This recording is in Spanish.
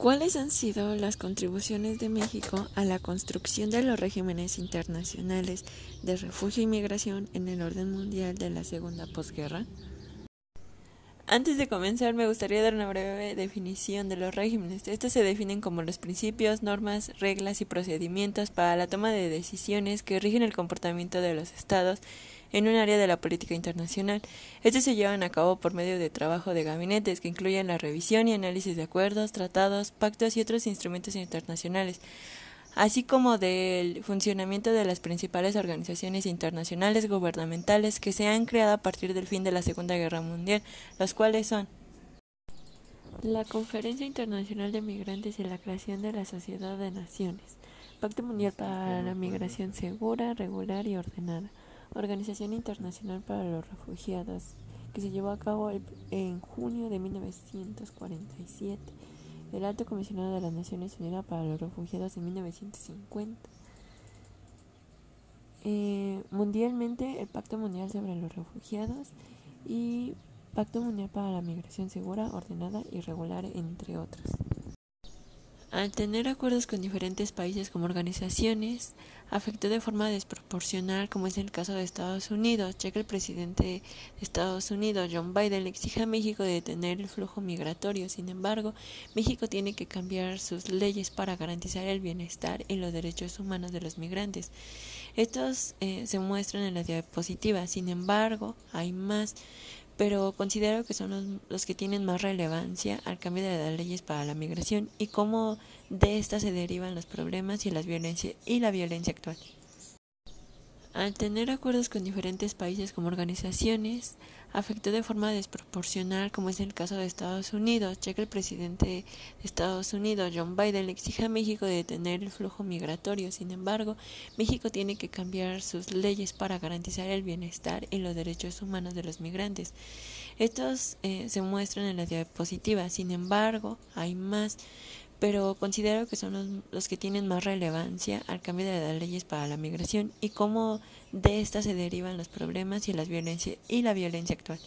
¿Cuáles han sido las contribuciones de México a la construcción de los regímenes internacionales de refugio y migración en el orden mundial de la segunda posguerra? Antes de comenzar, me gustaría dar una breve definición de los regímenes. Estos se definen como los principios, normas, reglas y procedimientos para la toma de decisiones que rigen el comportamiento de los estados en un área de la política internacional. Estos se llevan a cabo por medio de trabajo de gabinetes que incluyen la revisión y análisis de acuerdos, tratados, pactos y otros instrumentos internacionales así como del funcionamiento de las principales organizaciones internacionales gubernamentales que se han creado a partir del fin de la Segunda Guerra Mundial, los cuales son la Conferencia Internacional de Migrantes y la creación de la Sociedad de Naciones, Pacto Mundial para la Migración Segura, Regular y Ordenada, Organización Internacional para los Refugiados, que se llevó a cabo en junio de 1947, el Alto Comisionado de las Naciones Unidas para los Refugiados en 1950. Eh, mundialmente, el Pacto Mundial sobre los Refugiados y Pacto Mundial para la Migración Segura, Ordenada y Regular, entre otros. Al tener acuerdos con diferentes países como organizaciones, afectó de forma desproporcional, como es el caso de Estados Unidos, ya el presidente de Estados Unidos, John Biden, exige a México detener el flujo migratorio. Sin embargo, México tiene que cambiar sus leyes para garantizar el bienestar y los derechos humanos de los migrantes. Estos eh, se muestran en la diapositiva. Sin embargo, hay más pero considero que son los, que tienen más relevancia al cambio de las leyes para la migración y cómo de estas se derivan los problemas y, las violencia, y la violencia actual. Al tener acuerdos con diferentes países como organizaciones, afectó de forma desproporcional, como es el caso de Estados Unidos, ya que el presidente de Estados Unidos, John Biden, le exige a México detener el flujo migratorio. Sin embargo, México tiene que cambiar sus leyes para garantizar el bienestar y los derechos humanos de los migrantes. Estos eh, se muestran en la diapositiva. Sin embargo, hay más pero considero que son los, que tienen más relevancia al cambio de las leyes para la migración y cómo de estas se derivan los problemas y, las violencia, y la violencia actual.